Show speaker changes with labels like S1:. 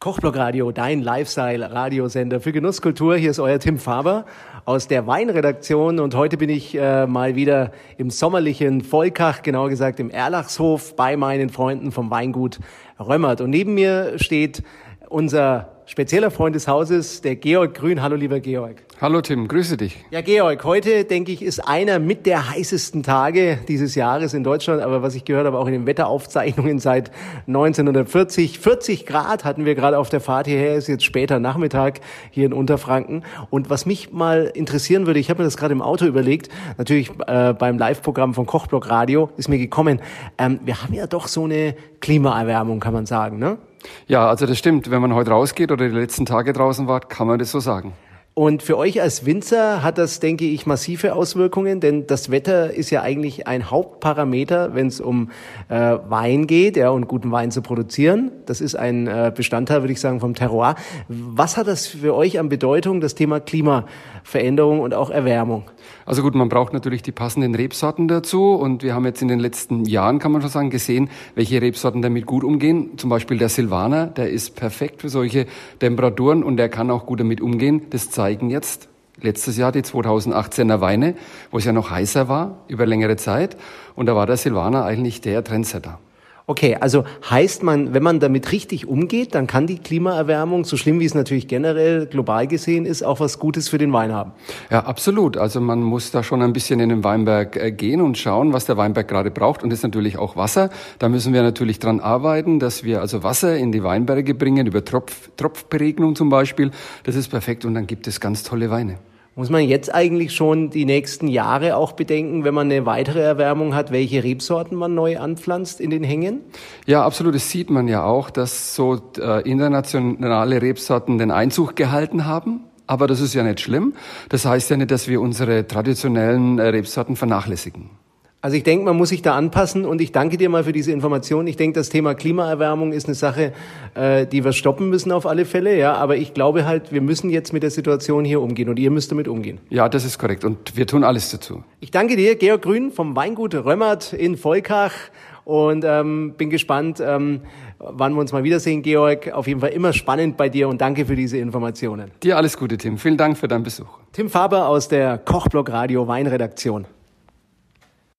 S1: Kochblock Radio, dein Lifestyle-Radiosender für Genusskultur. Hier ist euer Tim Faber aus der Weinredaktion und heute bin ich äh, mal wieder im sommerlichen Volkach, genauer gesagt im Erlachshof bei meinen Freunden vom Weingut Römmert. Und neben mir steht unser spezieller Freund des Hauses, der Georg Grün. Hallo, lieber Georg.
S2: Hallo Tim, grüße dich.
S1: Ja, Georg, heute denke ich, ist einer mit der heißesten Tage dieses Jahres in Deutschland, aber was ich gehört habe, auch in den Wetteraufzeichnungen seit 1940. 40 Grad hatten wir gerade auf der Fahrt hierher, ist jetzt später Nachmittag hier in Unterfranken. Und was mich mal interessieren würde, ich habe mir das gerade im Auto überlegt, natürlich äh, beim Live-Programm von Kochblock Radio ist mir gekommen, ähm, wir haben ja doch so eine Klimaerwärmung, kann man sagen, ne?
S2: Ja, also das stimmt. Wenn man heute rausgeht oder die letzten Tage draußen war, kann man das so sagen.
S1: Und für euch als Winzer hat das, denke ich, massive Auswirkungen, denn das Wetter ist ja eigentlich ein Hauptparameter, wenn es um äh, Wein geht, ja, und guten Wein zu produzieren. Das ist ein äh, Bestandteil, würde ich sagen, vom Terroir. Was hat das für euch an Bedeutung, das Thema Klimaveränderung und auch Erwärmung?
S2: Also gut, man braucht natürlich die passenden Rebsorten dazu und wir haben jetzt in den letzten Jahren, kann man schon sagen, gesehen, welche Rebsorten damit gut umgehen. Zum Beispiel der Silvaner, der ist perfekt für solche Temperaturen und der kann auch gut damit umgehen. Das zeigen jetzt letztes Jahr die 2018er Weine, wo es ja noch heißer war über längere Zeit. Und da war der Silvaner eigentlich der Trendsetter.
S1: Okay, also heißt man, wenn man damit richtig umgeht, dann kann die Klimaerwärmung, so schlimm wie es natürlich generell global gesehen ist, auch was Gutes für den Wein haben.
S2: Ja, absolut. Also man muss da schon ein bisschen in den Weinberg äh, gehen und schauen, was der Weinberg gerade braucht. Und das ist natürlich auch Wasser. Da müssen wir natürlich dran arbeiten, dass wir also Wasser in die Weinberge bringen, über Tropf, Tropfberegnung zum Beispiel. Das ist perfekt und dann gibt es ganz tolle Weine.
S1: Muss man jetzt eigentlich schon die nächsten Jahre auch bedenken, wenn man eine weitere Erwärmung hat, welche Rebsorten man neu anpflanzt in den Hängen?
S2: Ja, absolut. Das sieht man ja auch, dass so äh, internationale Rebsorten den Einzug gehalten haben. Aber das ist ja nicht schlimm. Das heißt ja nicht, dass wir unsere traditionellen äh, Rebsorten vernachlässigen.
S1: Also ich denke, man muss sich da anpassen und ich danke dir mal für diese Information. Ich denke, das Thema Klimaerwärmung ist eine Sache, äh, die wir stoppen müssen auf alle Fälle. Ja, aber ich glaube halt, wir müssen jetzt mit der Situation hier umgehen und ihr müsst damit umgehen.
S2: Ja, das ist korrekt und wir tun alles dazu.
S1: Ich danke dir, Georg Grün vom Weingut Römmert in Volkach und ähm, bin gespannt, ähm, wann wir uns mal wiedersehen, Georg. Auf jeden Fall immer spannend bei dir und danke für diese Informationen.
S2: Dir alles Gute, Tim. Vielen Dank für deinen Besuch.
S1: Tim Faber aus der Kochblock Radio Weinredaktion.